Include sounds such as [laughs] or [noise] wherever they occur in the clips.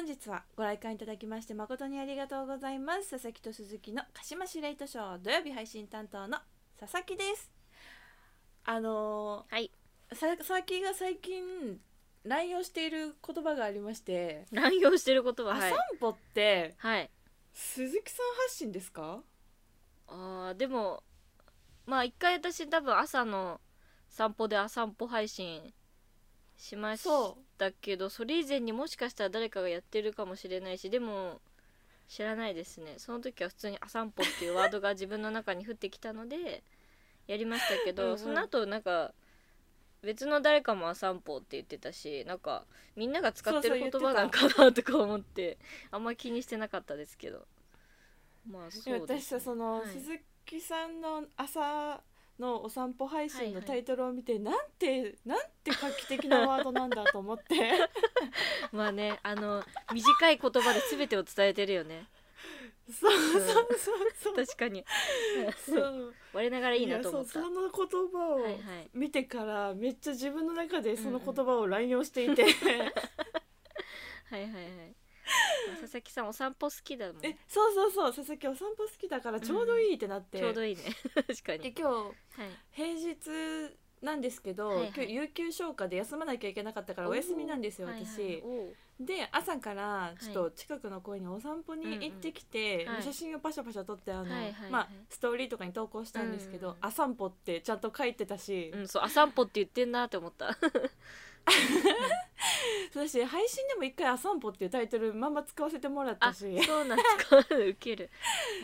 本日はご来館いただきまして誠にありがとうございます。佐々木と鈴木の鹿島司令図書土曜日配信担当の佐々木です。あのはい。佐々木が最近乱用している言葉がありまして乱用してることははい。あ散歩ってはい。鈴木さん発信ですか？あーでもまあ一回私多分朝の散歩で朝散歩配信しましそたけどそれ以前にもしかしたら誰かがやってるかもしれないしでも知らないですね。その時は普通に「朝散歩」っていうワードが自分の中に降ってきたのでやりましたけどうんうん。その後なんか別の誰かも「朝散歩」って言ってたしなんかみんなが使ってる言葉なんかなとか思ってあんま気にしてなかったですけど。まあそうです、ね、私さその、はい。鈴木さんの朝のお散歩配信はいはい。のタイトルを見て、なんてなんて画期的なワードなんだと思って。[laughs] まあねあの短い言葉で全てを伝えてるよね。そうそうそうそう。確かに。そう。我ながらいいなと思った。やそうその言葉をはいはい。見てからめっちゃ自分の中でその言葉を乱用していて、[laughs] はいはいはい。まあ佐々木さんお散歩好きだもんえそうそうそう。佐々木お散歩好きだからちょうどいいってなって、ちょうどいいね。[laughs] 確かに。で今日はい。平日なんですけど、はい。はい今日有給消化で休まなきゃいけなかったからお休みなんですよはいはい。で朝からちょっと近くの公園にお散歩に行ってきて、うんうんはい写真をパシャパシャ撮ってあの、まあ、ストーリーとかに投稿したんですけど「うん。うんあ散歩」ってちゃんと書いてたし、うんそう「あ散歩」って言ってんなって思ったそうだし配信でも一回「あ散歩」っていうタイトルまんま使わせてもらっあたし。そうなんですか。ウケる、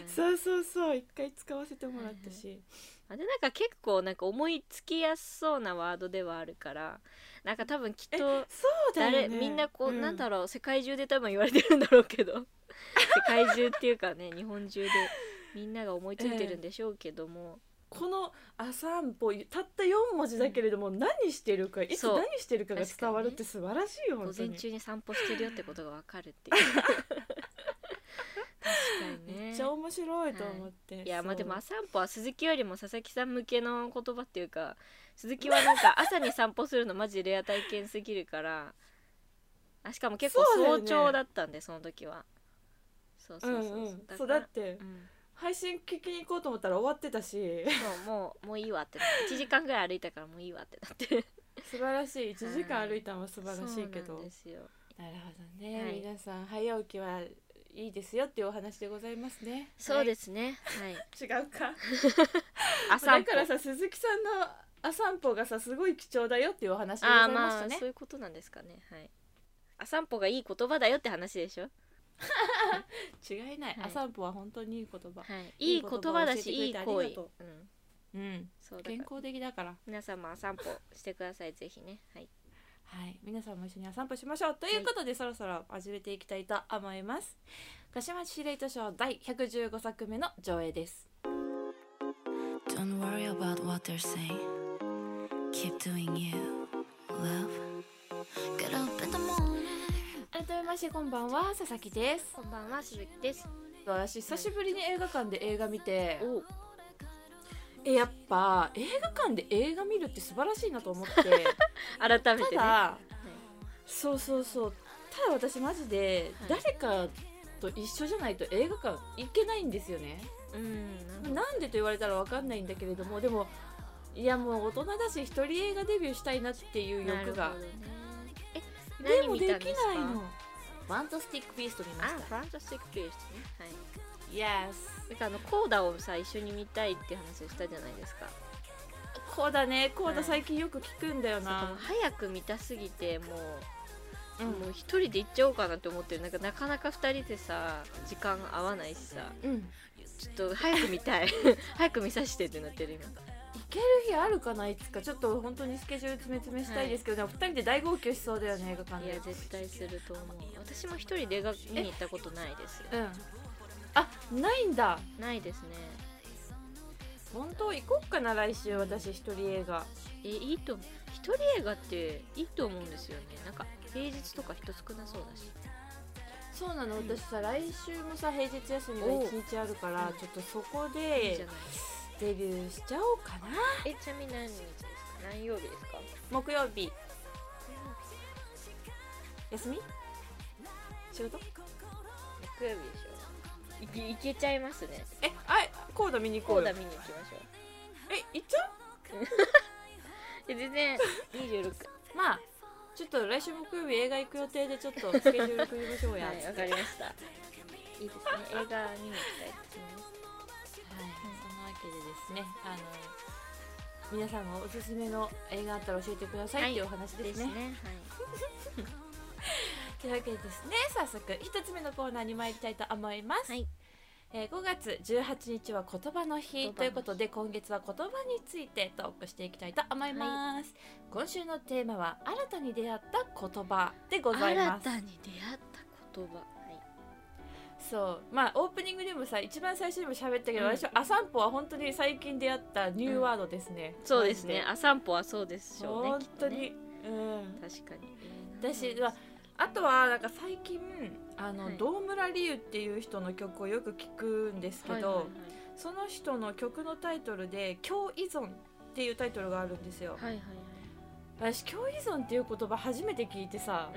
うん。[laughs] そうそうそう一回使わせてもらったし、あれなんか結構なんか思いつきやすそうなワードではあるからなんか多分きっえとそうだよ誰、ねみんなこう、ん。なんだろう世界中で多分言われてるんだろうけど [laughs] 世界中っていうかね日本中でみんなが思いついてるんでしょうけども、この「あ散歩」たった4文字だけれども、何してるかいつそう。何してるかが伝わるって素晴らしいよ午本当に。前中に散歩してるよってことがわかるっていう。[laughs] 確かにね。めっちゃ面白いと思って、い。やまあでも散歩は鈴木よりも佐々木さん向けの言葉っていうか鈴木はなんか朝に散歩するのマジでレア体験すぎるからあしかも結構早朝だったんでその時は。そうそうそうそう、うんうん。だってうん配信聞きに行こうと思ったら終わってたし。そうもうもういいわってなって。1時間ぐらい歩いたからもういいわってなって。素晴らしい。1時間歩いたのは素晴らしいけど、そうなんですよ。なるほどね、はい。皆さん早起きはいいですよっていうお話でございますね。そうですすね。はい。違うか。[laughs] だからさ鈴木さんのあ散歩がさすごい貴重だよっていうお話でございまあましたね。そういうことなんですかね。はい。朝散歩がいい言葉だよって話でしょ [laughs] 違いない、はい。歩は本当にいい言葉。はい。いいいい言葉だしいい行為うん。うん。そう健康的だから。皆さんも散歩してくださいぜひね。はい。はい、皆さんも一緒にお散歩しましょうということで、そろそろ始めていきたいと思います。柏市レイトショー第115作目の上映です。Don't worry about what they're saying. Keep doing you, love. 改めましてこんばんは佐々木です。こんばんは鈴木です。私久しぶりに映画館で映画見て。おえやっぱ映画館で映画見るって素晴らしいなと思って。[laughs] 改めてね。ただそうそうそう。ただ私マジではい。誰かと一緒じゃないと映画館行けないんですよね。うん。なんでと言われたらわかんないんだけれどもでもいやもう大人だし一人映画デビューしたいなっていう欲が。なるほどね。えでもできないの。ファンタスティック・ビースト見まあしたファンタスティック・ピースね。はい。Yes なんかあのコーダをさ一緒に見たいって話をしたじゃないですか。こうだねこうはい。だ最近よく聞くんだよそうもうな、早く見たすぎてもう、うん。もう一人で行っちゃおうかなって思ってる。なんかなかなか二人でさ時間合わないしさ。うん。ちょっと早く見たい。[laughs] 早く見させてってなってる今。行ける日あるかないつかちょっと本当にスケジュール詰め詰めしたいですけど、でも二人で大号泣しそうだよね映画館でいや絶対すると思う。私も一人で映画見に行ったことないです。うん。あないんだ。ないですね。本当？行こっかな来週私一人映画。えいいと思う。一人映画っていいと思うんですよね。なんか平日とか人少なそうだし。そうなの。私さ来週もさ平日休みがおう1日あるからちょっとそこいいでじゃないデビューしちゃおうかな。えちなみに何日ですか？何曜日ですか？木曜日。休み？仕事？木曜日でしょ。いけいけちゃいますね。えあコーダ見に行こうよ。コーダ見に行きましょう。え行っちゃ [laughs] いや全然。26うまあちょっと来週木曜日映画行く予定でちょっとスケジュール組みましょうや、はいわかりました。いいですね。映画見に行きたいですけでですね、あの皆さんもおすすめの映画あったら教えてください、っていうお話ですね。はい。[laughs] というわけでですね、早速一つ目のコーナーに参りたいと思います。はい。えー5月18日は言葉の日ということで今月は言葉についてトークしていきたいと思います、今週のテーマは新たに出会った言葉でござい新ます。たに出会った言葉。はいそう。まあオープニングでもさ一番最初にも喋ったけど、うん。私はアサンポは本当に最近出会ったニューワードですね、そうですね。マあ散歩はそうでしょうね本当に、ね。うん。確かに。私はあとはなんか最近あの、はい。堂村理由っていう人の曲をよく聞くんですけど、はいはいはい。その人の曲のタイトルで「共依存」っていうタイトルがあるんですよ。はいはい私共依存っていう言葉初めて聞いてさは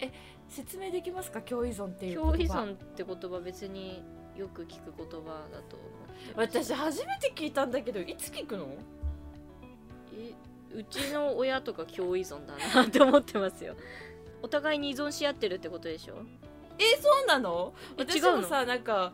い説明できますか？共依存ってうんいう言葉。共依存って言葉別によく聞く言葉だと私初めて聞いたんだけどいつ聞くの？えうちの親とか共依存だなって思ってますよ。お互いに依存し合ってるってことでしょ？えそうなの？え私もさなんかうん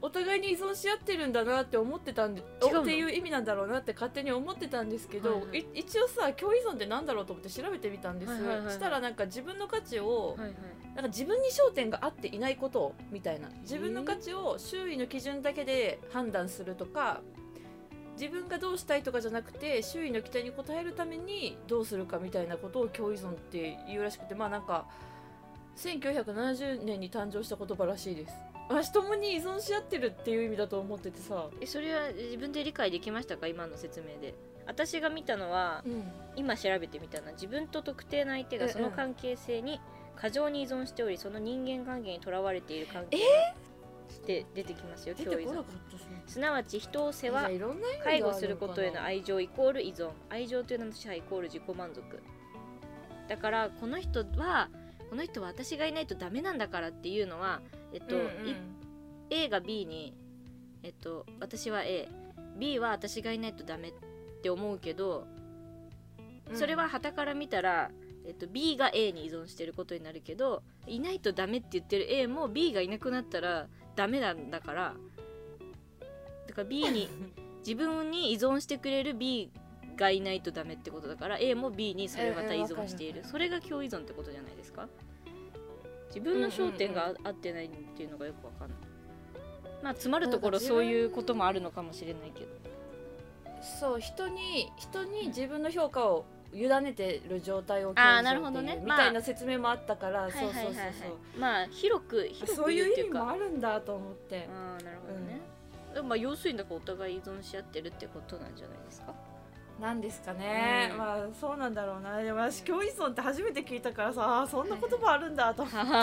お互いに依存し合ってるんだなって思ってたんでっていう意味なんだろうなって勝手に思ってたんですけど、はいはい。い一応さ共依存ってなんだろうと思って調べてみたんです、はいはい。したらなんか自分の価値を、はいはい。なんか自分に焦点が合っていないことみたいな。自分の価値を周囲の基準だけで判断するとか自分がどうしたいとかじゃなくて周囲の期待に応えるためにどうするかみたいなことを共依存って言うらしくてまあなんか1970年に誕生した言葉らしいです私共に依存し合ってるっていう意味だと思っててさ、えそれは自分で理解できましたか？今の説明で。私が見たのはうん、今調べてみたのは自分と特定の相手がうんうん。その関係性に過剰に依存しておりその人間関係にとらわれている関係で出てきますよ出共依存すなわち人を世話介護することへの愛情イコール依存。愛情という名の支配イコール自己満足。だからこの人はこの人は私がいないとダメなんだからっていうのはえっと、うんうん。い A が B にえっと私は AB は私がいないとダメって思うけどそれは傍から見たら、えっと、B が A に依存してることになるけどいないとダメって言ってる A も B がいなくなったらダメなんだから。だから B に [laughs] 自分に依存してくれる B がいないとダメってことだから A も B にそれをまた依存している、それが共依存ってことじゃないですか？自分の焦点が合ってないっていうのがよくわかんない。まあ詰まるところそういうこともあるのかもしれないけど。そう人に人に自分の評価を委ねてる状態をあー共依存なるほどね。みたいな説明もあったから、そうそうそうそう、まあ広く広くそういう意味もあるんだと思って。ああなるほどね、でもまあ要するにだからお互い依存し合ってるってことなんじゃないですか？なんですかね、うん。まあそうなんだろうな。でも私共依存って初めて聞いたからさあーそんな言葉あるんだと思って。[laughs] なる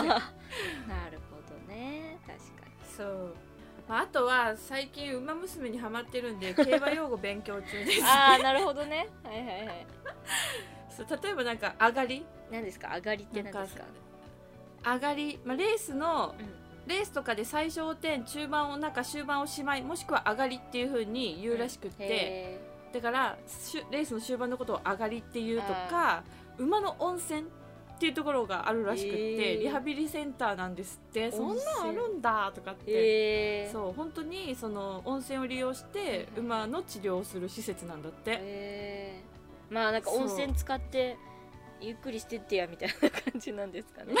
ほどね。確かに。そう、まあ、あとは最近「ウマ娘」にハマってるんで [laughs] 競馬用語勉強中です。ああなるほどね。はいはいはい。そう例えばなんか「上がり。何ですか？上がりって何ですか」上がり、まあ、レースのうん。レースとかで最小点中盤をなんか終盤をしまいもしくは上がりっていう風に言うらしくって、へだからレースの終盤のことを上がりっていうとか馬の温泉っていうところがあるらしくって、へー。リハビリセンターなんですって。そんなんあるんだとかっーて、へー。そう本当にその温泉を利用してうん馬の治療をする施設なんだって、へー。まあなんか温泉使ってゆっくりしてってやみたいな感じなんですかね。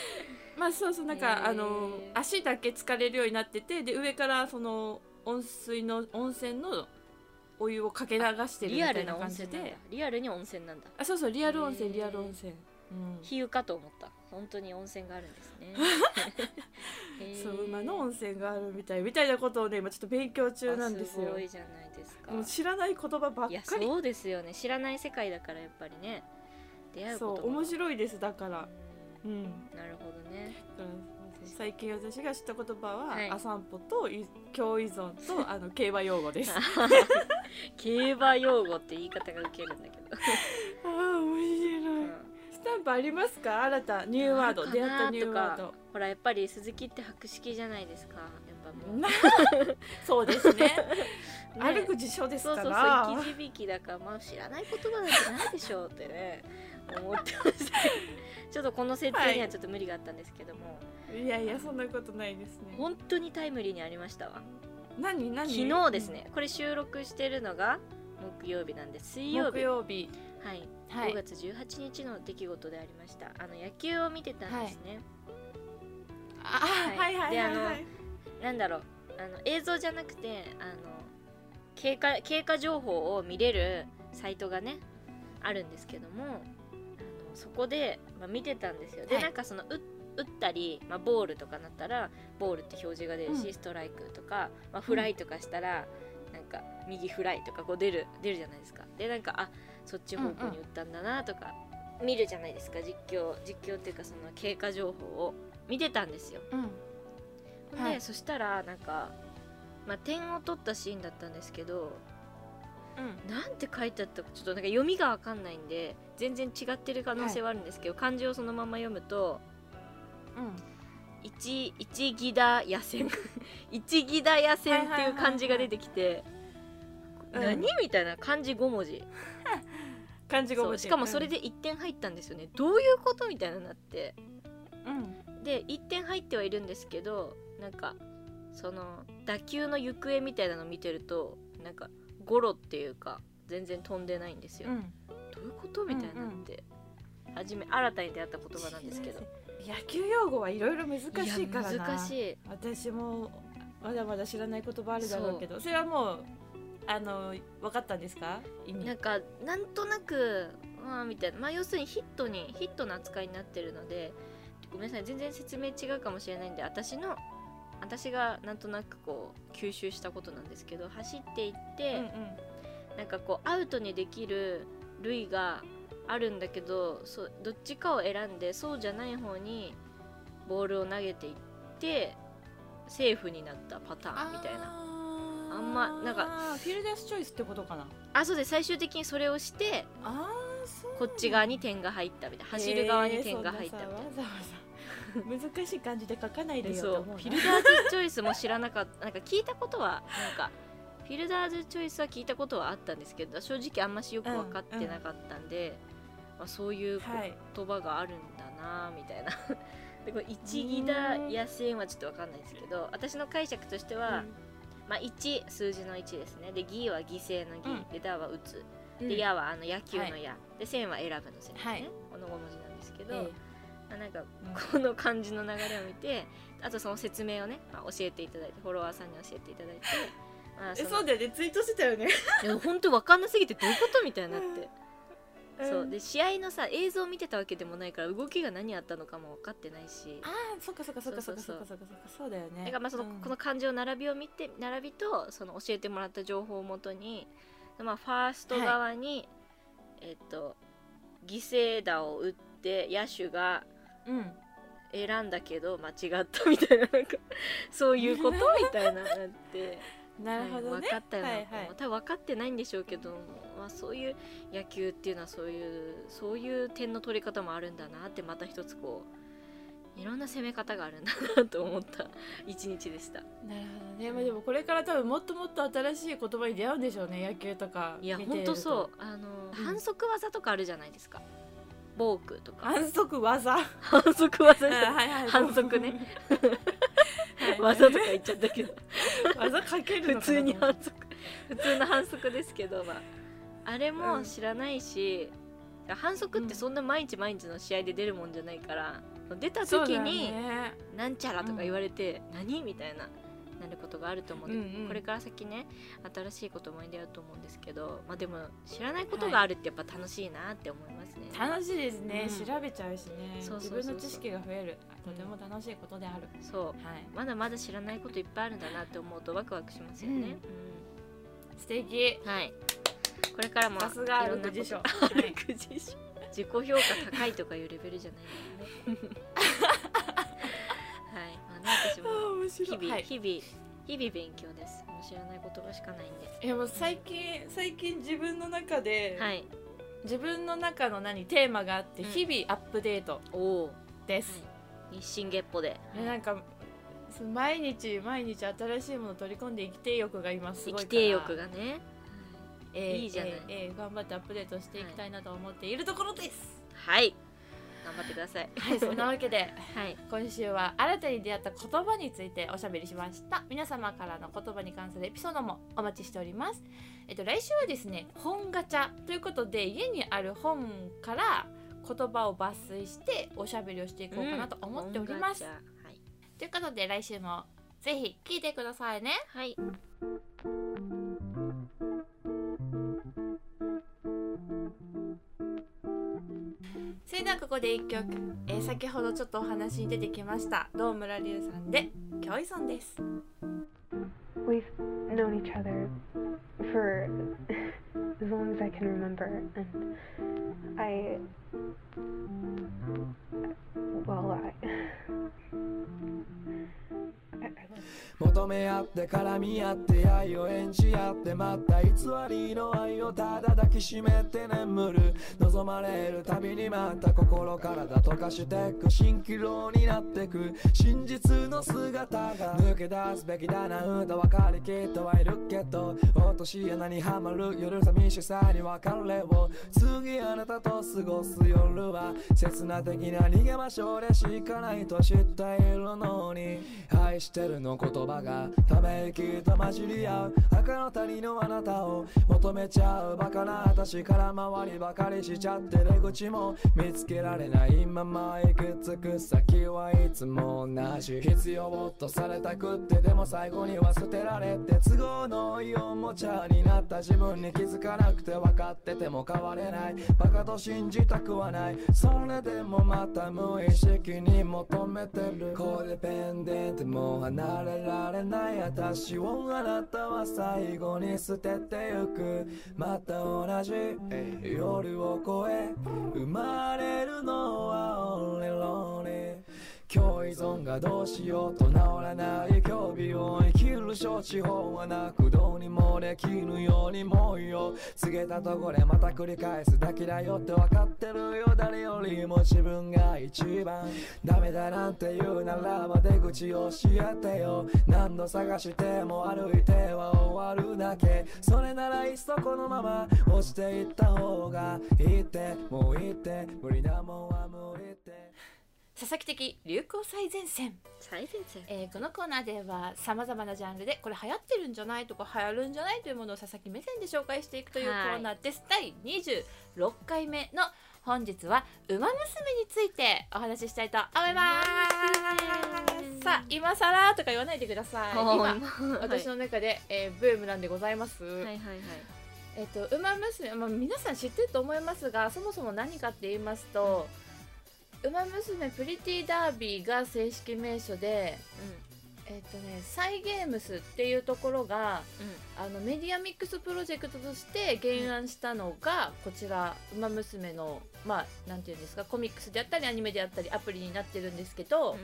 [laughs] まあそうそうなんへかー。あの足だけ疲れるようになっててで上からその温水の温泉のお湯をかけ流してるみリアルなたいな感じでリアルに温泉なんだ。あそうそうリアル温泉リアル温泉、うん、比喩かと思った。本当に温泉があるんですね。[laughs] そう馬の温泉があるみたいみたいなことをね今ちょっと勉強中なんですよ。あすごいじゃないですか。もう知らない言葉ばっかり。そうですよね。知らない世界だからやっぱりね出会うことそう面い白いですだから。うん。なるほどね。だから最近私が知った言葉は、はい。アサンポとい共依存と [laughs] あの競馬用語です。あ [laughs] 競馬用語って言い方がウケるんだけど、あ面白い、うん。スタンぱありますか？新たニューワード。出会ったニューワーとドほらやっぱり鈴木って博識じゃないですかやっぱもう、な [laughs] そうですね。ね。歩く辞書ですそうそうからそう生き字引ないかまあ知らない言葉なんてないでしょうってね思ってました。ちょっとこの設定にはちょっと無理があったんですけども、いやいやそんなことないですね。本当にタイムリーにありましたわ。何何？昨日ですね、これ収録してるのが木曜日なんで水曜木日曜日。はい、はい。5月18日の出来事でありました。あの野球を見てたんですね、あはい。はいであのはいはい。なんだろう。あの映像じゃなくてあの経過経過情報を見れるサイトがねあるんですけどもあのそこで、まあ、見てたんですよ。で、はい。なんかその打打ったり、まあ、ボールとかなったらボールって表示が出るし、うん。ストライクとか、まあ、フライとかしたら、なんか右フライとかこう出る出るじゃないですか。でなんかあそっち方向に打ったんだなとか、見るじゃないですか実況実況っていうかその経過情報を見てたんですよ。うん。はい。そしたらなんか、まあ、点を取ったシーンだったんですけどうん。なんて書いてあったかちょっとなんか読みがわかんないんで全然違ってる可能性はあるんですけど、漢字をそのまま読むと「一一ギダ野戦」「一ギダ野戦」[laughs] っていう漢字が出てきて、うん。何みたいな漢字5文字。[laughs] 漢字が覚えてるそう。しかもそれで1点入ったんですよね。どういうことみたいななって。うん。で1点入ってはいるんですけどなんかその打球の行方みたいなの見てるとなんかゴロっていうか全然飛んでないんですよ、うん。どういうことみたいになって、初め新たに出会った言葉なんですけど野球用語はいろいろ難しいからな。難しい。私もまだまだ知らない言葉あるだろうけどそれはもうあの分かったんですか？意味。なんかなんとなくまあみたいな。まあ要するにヒットにヒットの扱いになってるのでごめんなさい。全然説明違うかもしれないんで私の私がなんとなくこう吸収したことなんですけど走っていって、なんかこうアウトにできる塁があるんだけどそうどっちかを選んでそうじゃない方にボールを投げていってセーフになったパターンみたいな。ああんまなんかフィルダースチョイスってことかな。あそうです。最終的にそれをしてこっち側に点が入ったみたいな。走る側に点が入ったみたいな。難しい感じで書かないでよフィルダーズチョイスも知らなかった。なんか聞いたことはなんかフィルダーズチョイスは聞いたことはあったんですけど正直あんましよく分かってなかったんで、まあ、そういうはい。言葉があるんだなみたいな。[laughs] でこれ一義だ野戦はちょっと分かんないですけど私の解釈としては、まあ、1数字の1ですね。で義は犠牲の義、うん。でだは打つ。うん。で矢はあの野球のは矢、で線は選ぶの線ですね、はい。この5文字なんですけど、えまあなんかうん。この漢字の流れを見てあとその説明をね、まあ、教えていただいてフォロワーさんに教えていただいて、まあ、えのそうだよね。ツイートしてたよね。[laughs] いや本当分かんなすぎてどういうこと？みたいになって、そう。でで試合のさ映像を見てたわけでもないから動きが何あったのかも分かってないし。ああそっかそっかそっかそっかそっかそっかそっかそうだよね。だからまあその、うん。この漢字を並びを見て並びとその教えてもらった情報をもとに、まあ、ファースト側に、えっと犠牲打を打って野手がうん。選んだけど間違ったみたいななんかそういうことみたいななって、[laughs] なるほどね。はい分かったよな、はいはい。多分分かってないんでしょうけど、まあ、そういう野球っていうのはそういうそういう点の取り方もあるんだなってまた一つこういろんな攻め方があるんだなと思った。[laughs] 一日でした。なるほどね。まあでもこれから多分もっともっと新しい言葉に出会うんでしょうね野球とかいや見てると。ほんとそう。あの、反則技とかあるじゃないですか。ボークとか。反則技。反則技あはいはい。反則ね。はい。技とか言っちゃったけど。技かける普通に反則。普通の反則ですけど、まあ、あれも知らないし、反則ってそんな毎日毎日の試合で出るもんじゃないから、出たそうだよ時に、ね。なんちゃらとか言われて、何みたいななることがあると思う。うんうん。これから先ね新しい言葉に出会うと思うんですけど、まあ、でも知らないことがあるってやっぱ楽しいなって思いますね、楽しいですね、うん。調べちゃうしね。自分の知識が増えるとても楽しいことである、そう。はい。まだまだ知らないこといっぱいあるんだなって思うとワクワクしますよね、素敵うん。はいこれからもさすがいろんなこと。歩く辞書歩く辞書自己評価高いとかいうレベルじゃないのね。はい。まあね私も [laughs] 日々、はい。日々日々勉強です。もう知らない言葉しかないんで。いやもう最近最近自分の中で、はい。自分の中の何テーマがあってうん。日々アップデートです、日進月歩で。でなんか毎日毎日新しいものを取り込んで生きてえ欲が今すごいから。生きてえ欲がねえーいいじゃない。えーえー頑張ってアップデートしていきたいなと思っているところです。はい。頑張ってください。はい、そんなわけではい。今週は新たに出会った言葉についておしゃべりしました。皆様からの言葉に関するエピソードもお待ちしております。えっと来週はですね本ガチャということで家にある本から言葉を抜粋しておしゃべりをしていこうかなと思っております、うんはい。ということで来週もぜひ聞いてくださいね。はいれではここで一曲、えー先ほどちょっとお話に出てきました堂村隆さんで「キョイソン」です We've known each other for as long as I can remember, and I. め合って絡み合って愛を演じ合ってまた偽りの愛をただ抱きしめて眠る望まれるたびにまた心体溶かしてく蜃気楼になってく真実の姿が抜け出すべきだなんだ分かりきってはいるけど落とし穴にはまる夜寂しさに別れを次あなたと過ごす夜は刹那的な逃げ場所でしかないと知っているのに愛してるの言葉がため息と混じり合う赤の谷のあなたを求めちゃうバカな私から回りばかりしちゃって出口も見つけられない。まま行くつく先はいつも同じ必要とされたくってでも最後には捨てられて都合のいいおもちゃになった自分に気づかなくて分かってても変われない。バカと信じたくはないそれでもまた無意識に求めてる。コーデペンデントも離れられない私をあなたは最後に捨ててゆく。また同じ夜を越え生まれるのは俺ロに今日依存がどうしようと治らない興味を生きる処置法はなくどうにもできぬようにもうよ。告げたとこでまた繰り返すだけだよって分かってるよ。誰よりも自分が一番ダメだなんて言うならば出口を教えてよ。何度探しても歩いては終わるだけ。それならいっそこのまま落ちていった方がいいって。もういいって。無理なもんは無理。佐々木的流行最前線。最前線。えーこのコーナーではさまざまなジャンルでこれ流行ってるんじゃないとか流行るんじゃないというものを佐々木目線で紹介していくというコはいーナーです、第26回目の本日は「ウマ娘」についてお話ししたいと思います。さあ今更とか言わないでください。今私の中で、えーブームなんでございます、はいはいはい。えっ、と「ウマ娘」まあ、皆さん知ってると思いますがそもそも何かって言いますと「ウマ娘プリティダービー」が正式名称でえっ、とねサイゲームスっていうところがうん。あのメディアミックスプロジェクトとして原案したのが、こちら「ウマ娘の」まあなんていうんですかコミックスであったりアニメであったりアプリになってるんですけど、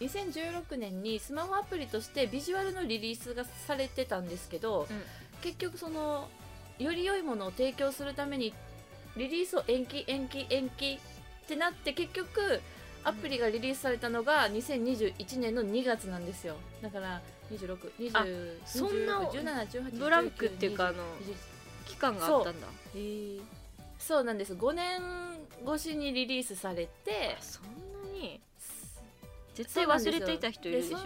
2016年にスマホアプリとしてビジュアルのリリースがされてたんですけど、うん。結局そのより良いものを提供するためにリリースを延期延期延期ってなって結局アプリがリリースされたのが2021年の2月なんですよ。だから2620あそんな1718ブランクっていうかあの期間があったんだ。へえ。そうなんです。5年越しにリリースされてそんなに。絶対忘れていた人いるでしょ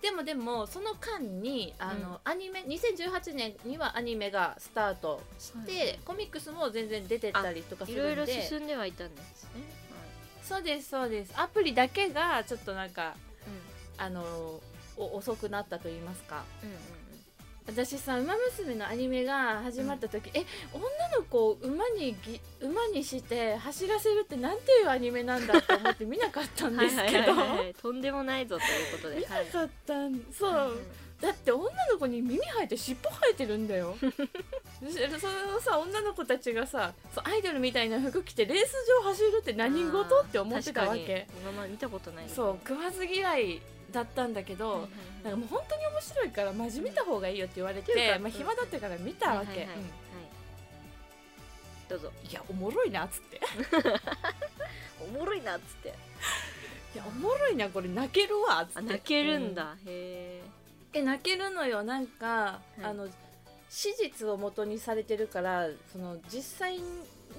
でもでもその間にあの、アニメ2018年にはアニメがスタートして、はいコミックスも全然出てったりとかすいるんで。ろいろ進んではいたんですね。そうですそうです。アプリだけがちょっとなんかはいあのお遅くなったと言いますか。うんうんうん私さ「ウマ娘」のアニメが始まった時、え女の子を馬にぎ馬にして走らせるってなんていうアニメなんだと思って見なかったんですけど、はいはいはいはい。とんでもないぞということで。見なはいかったんそう、うんうんだって女の子に耳生えて尻尾生えてるんだよ。でそのさ女の子たちがさそうアイドルみたいな服着てレース場走るって何事？って思ってたわけ。今まで見たことない。そう食わず嫌いだったんだけど、はいはい。なんかもう本当に面白いからマジ見た方がいいよって言われて、まあ、暇だったから見たわけ、はいはいはいうん。どうぞ。いやおもろいなっつって。いおもろいなっつって。やおもろいなこれ泣けるわっつって。あ泣けるんだ、へえ。泣けるのよ。なんか、い。あの史実を元にされてるからその実際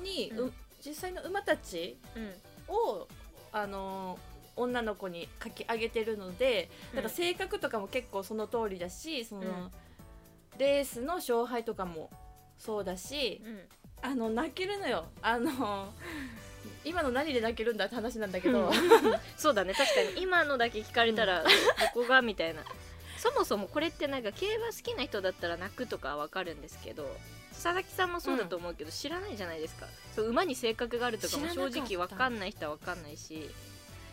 に、うん。う実際の馬たちえうん。をあの女の子に書き上げてるので、なんか性格とかも結構その通りだしその、うん。レースの勝敗とかもそうだしうん。あの泣けるのよ。あの今の何で泣けるんだって話なんだけど、[laughs] そうだね。確かに。今のだけ聞かれたらどこがみたいな。そもそもこれってなんか競馬好きな人だったら泣くとかわかるんですけど佐々木さんもそうだと思うけど、知らないじゃないですか。そう馬に性格があるとかも正直わかんない人はわかんないし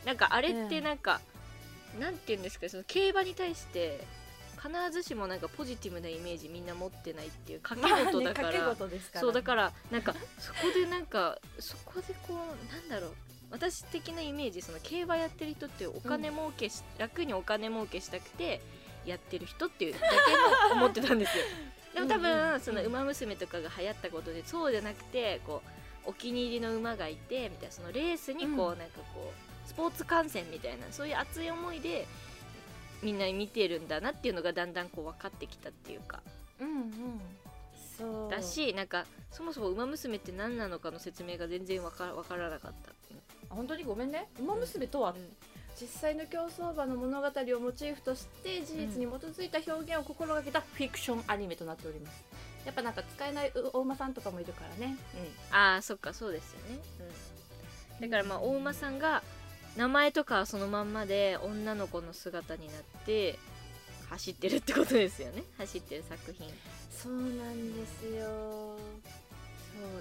なんかあれってなんか、なんて言うんですかその競馬に対して必ずしもなんかポジティブなイメージみんな持ってないっていう掛け事だから、まあから。そうだからなんかそこでなんかそこでこうなんだろう私的なイメージその競馬やってる人ってお金儲けし、楽にお金儲けしたくてやってる人っていうだけの思ってたんですよ。[laughs] でも多うんうんうん分その馬娘とかが流行ったことでそうじゃなくてこうお気に入りの馬がいてみたいなそのレースにこう、うん。なんかこうスポーツ観戦みたいなそういう熱い思いでみんな見てるんだなっていうのがだんだんこう分かってきたっていうか。うんうん。そう。だしなんかそもそも「ウマ娘」って何なのかの説明が全然わからわからなかった、あ本当にごめんね「ウマ娘」とは、うん。実際の競走馬の物語をモチーフとして事実に基づいた表現を心がけたフィクションアニメとなっております。やっぱなんか使えないうお馬さんとかもいるからね、ああそっかそうですよね、うん、だからまあ大馬さんが名前とかはそのまんまで女の子の姿になって走ってるってことですよね？走ってる作品。そうなんですよ。そ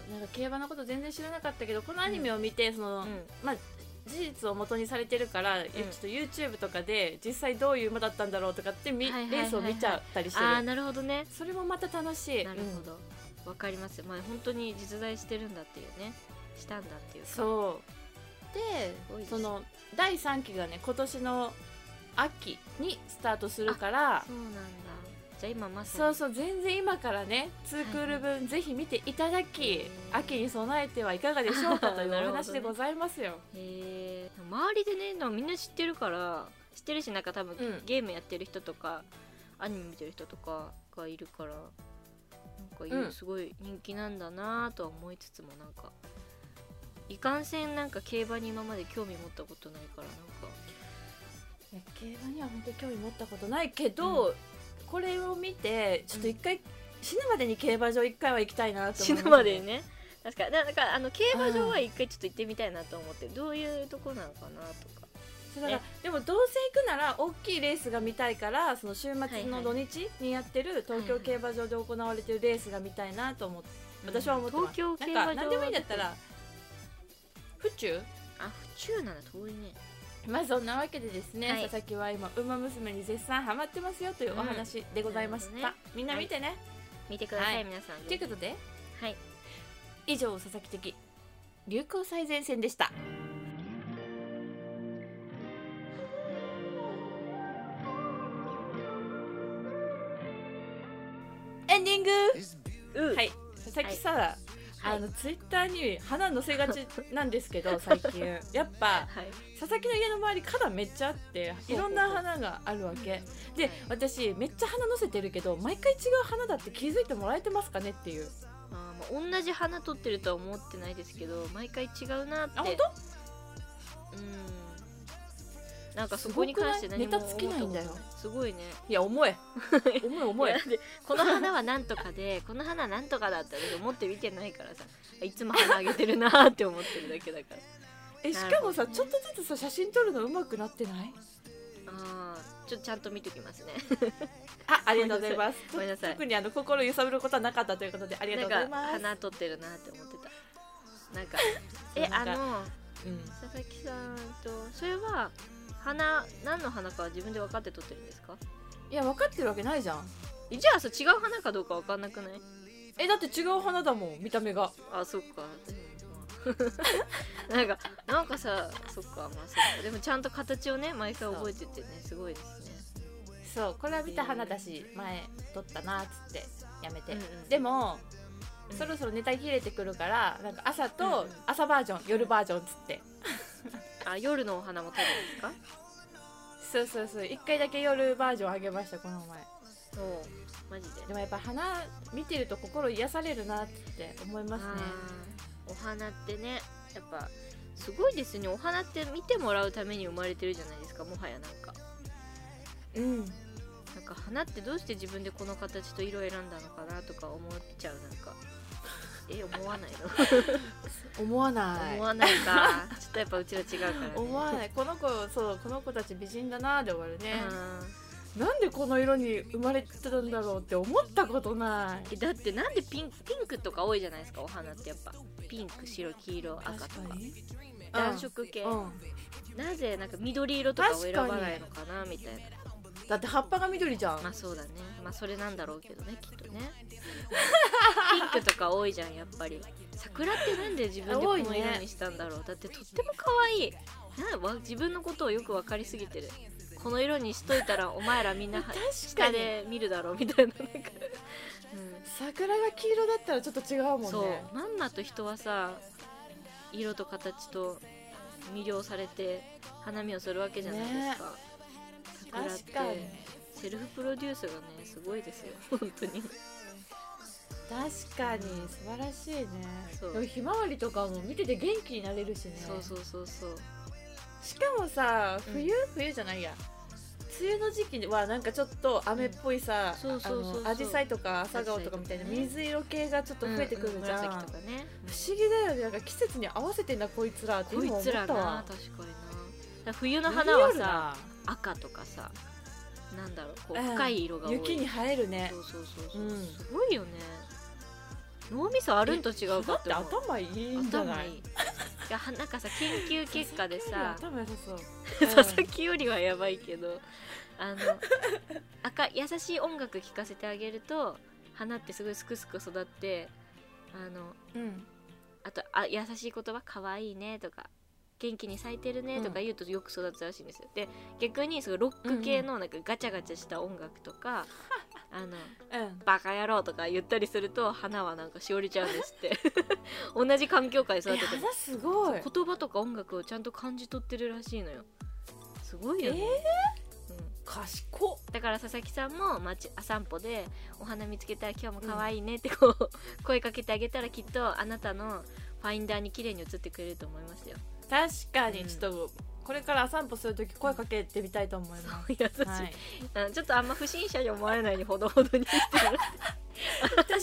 う。なんか競馬のこと全然知らなかったけどこのアニメを見て、その、うん。まあ事実を元にされてるから、ちょっと YouTube とかで実際どういう馬だったんだろうとかってみ、レースを見ちゃったりしてる。ああなるほどね。それもまた楽しい。なるほど。わ、かります。まあ本当に実在してるんだっていうね。したんだっていうか。そうですごいです。その第3期がね今年の秋にスタートするから。そうなんだ。じゃあ今まさに。そうそう全然今からね2クール分ぜひ見ていただき、へー。秋に備えてはいかがでしょうかという [laughs] お話でございますよ。へえ周りでねなんかみんな知ってるから知ってるしなんか多分、うん。ゲームやってる人とかアニメ見てる人とかがいるからなんかいううん。すごい人気なんだなとは思いつつもなんかいかんせんなんか競馬に今まで興味持ったことないからなんか。いや競馬には本当に興味持ったことないけど、これを見てちょっと一回、死ぬまでに競馬場一回は行きたいなと思死ぬまでにね。確かに。だだからあの競馬場は一回ちょっと行ってみたいなと思ってどういうとこなのかなとか。そうだからでもどうせ行くなら大きいレースが見たいからその週末の土日にやってる東京競馬場で行われてるレースが見たいなと思って、私は思ってます。東京競馬場なんか何でもいいんだったら府中？あ府中なら遠いね。まあそんなわけでですね、はい。佐々木は今「ウマ娘」に絶賛ハマってますよというお話でございました、うんなるほどね。みんな見てね、見てください、はい。皆さん。ということではい。以上佐々木的流行最前線でした。エンディング。うはい。佐々木さ、あのツイッターに花載せがちなんですけど [laughs] 最近。やっぱはい。佐々木の家の周り花壇めっちゃあっていろんな花があるわけ。で私めっちゃ花載せてるけど毎回違う花だって気づいてもらえてますかねっていう。あーまあ同じ花撮ってるとは思ってないですけど毎回違うなってなんかそこに関して何もネタ尽きないんだよ。すごいね当い。や重い。重い重い。この花はなんとかでこの花はなんとかだったら思って見てないからさ。いつも花あげてるなって思ってるだけだから。えしかもさちょっとずつさ写真撮るの上手くなってない？ちょっとちゃんと見ときますね。[laughs] あありがとうございます。ごめんなさい。特にあの心揺さぶることはなかったということでありがとうございなんかます。花撮ってるなって思ってた。なんか [laughs] えあのうん。佐々木さんとそれは花何の花かは自分で分かって撮ってるんですか？いや分かってるわけないじゃん。えじゃあさ違う花かどうか分かんなくない？えだって違う花だもん見た目が。あそっ [laughs] か。なんかなんかさそっかまあそっか。でもちゃんと形をね毎回覚えててねすごいですね。そうこれは見た花だし前撮ったなっつってやめて、うんうんでもそろそろネタ切れてくるからなんか朝うんとうん。朝バージョン夜バージョンっつってあ夜のお花も撮るんですか？そうそうそう。一回だけ夜バージョンあげましたこの前。そう。マジで。でもやっぱ花見てると心癒されるなって思いますね。お花ってねやっぱすごいですね。お花って見てもらうために生まれてるじゃないですかもはやなんか。うん。なんか花ってどうして自分でこの形と色選んだのかなとか思っちゃうなんかえ思わないの？[laughs] 思わない。思わないか。[laughs] ちょっとやっぱうちら違うからね。思わない。この子そうこの子たち美人だなで終わるね。うなんでこの色に生まれてたんだろうって思ったことない。だってなんでピンピンクとか多いじゃないですか？お花ってやっぱ。ピンク白黄色赤とか。暖色系、うん。なぜなんか緑色とかを選ばないのかな？みたいなだって葉っぱが緑じゃん。まあそうだね。まあそれなんだろうけどねきっとね。ピンクとか多いじゃんやっぱり。桜ってなんで自分でこの色にしたんだろう、だってとっても可愛い。なわ自分のことをよく分かりすぎてる。この色にしといたらお前らみんな確か下にで見るだろうみたいな。なんか、桜が黄色だったらちょっと違うもんね。うん、そう。まんまと人はさ色と形と魅了されて花見をするわけじゃないですか、桜って確かに。セルフプロデュースがねすごいですよ [laughs] 本当に。確かに素晴らしいね。そう。ひまわりとかも見てて元気になれるしね。そうそうそうそう。しかもさうん。冬、冬じゃないや。梅雨の時期はなんかちょっと雨っぽいさアジサイとか朝顔とかみたいな水色系がちょっと増えてくるじゃん、うんうん紫とかね。不思議だよね。なんか季節に合わせてんだこいつらってこい今思っつらなたわ確かにな。冬の花はさ赤とかさなんだろうこううん。深い色が多い、雪に映えるね。そうそうそうそう、うん。すごいよね。脳みそあるんと違うかだってって思う頭いいんじゃない？頭いい。なんかさ研究結果でさ頭良さそう。佐々木よりはやばいけどあの赤優しい音楽聴かせてあげると花ってすごいすくすく育ってあのうん。あとあ優しい言葉かわいいねとか元気に咲いてるねとか言うとよく育つらしいんですよ、で逆にそのロック系のなんかガチャガチャした音楽とか、[laughs] あのうん。バカ野郎とか言ったりすると花はなんかしおりちゃうんですって。[laughs] 同じ環境下で育えてても花すごい。言葉とか音楽をちゃんと感じ取ってるらしいのよ。すごいよね、うん、賢っ。だから佐々木さんも街あ散歩でお花見つけたら今日も可愛いねってこう、声かけてあげたらきっとあなたのファインダーに綺麗に映ってくれると思いますよ確かにうん。ちょっとこれから散歩するとき声かけてみたいと思います。[laughs] 優しい、はい、うんちょっとあんま不審者に思われないようにほどほどにしてもらって確かに。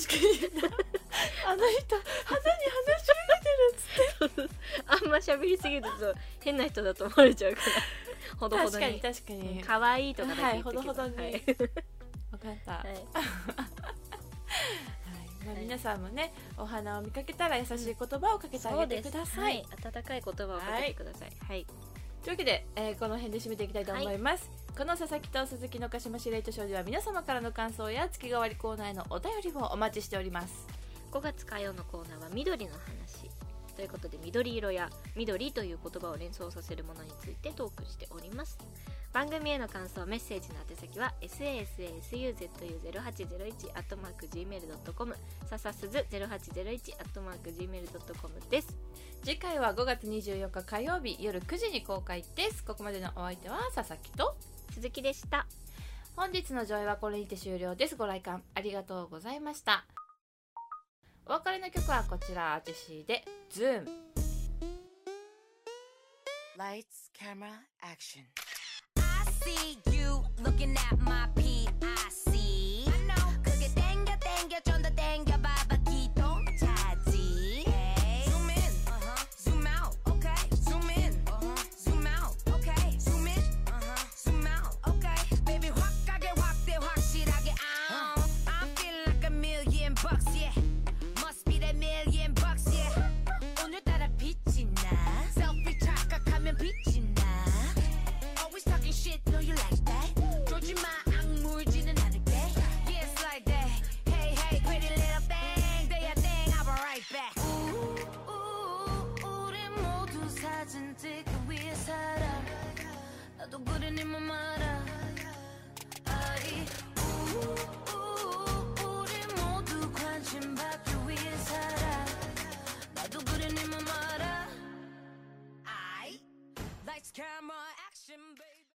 あの人花に話しかけてるっつって。あんま喋りすぎると変な人だと思われちゃうから。ほどほど確かにに確かに。可愛いとかだけ言ってはいほどほどに。はい。分かった、はいはい [laughs] まあ、皆さんもねお花を見かけたら優しい言葉をかけてあげてください、はい、温かい言葉をかけてください。はい、というわけで、えーこの辺で締めていきたいと思います、この佐々木と鈴木の鹿島司令と少女は皆様からの感想や月替わりコーナーへのお便りをお待ちしております。5月火曜のコーナーは緑の話。ということで緑色や緑という言葉を連想させるものについてトークしております番組への感想メッセージの宛先は sasasuzu0801-gmail.com sasasuzu0801-gmail.com です。次回は5月24日火曜日夜9時に公開です。ここまでのお相手は佐々木と鈴木でした。本日の上映はこれにて終了です。ご来館ありがとうございました。お別れの曲はこちらジェシーで「Zoom Lights, camera, action. See you looking at my PIC.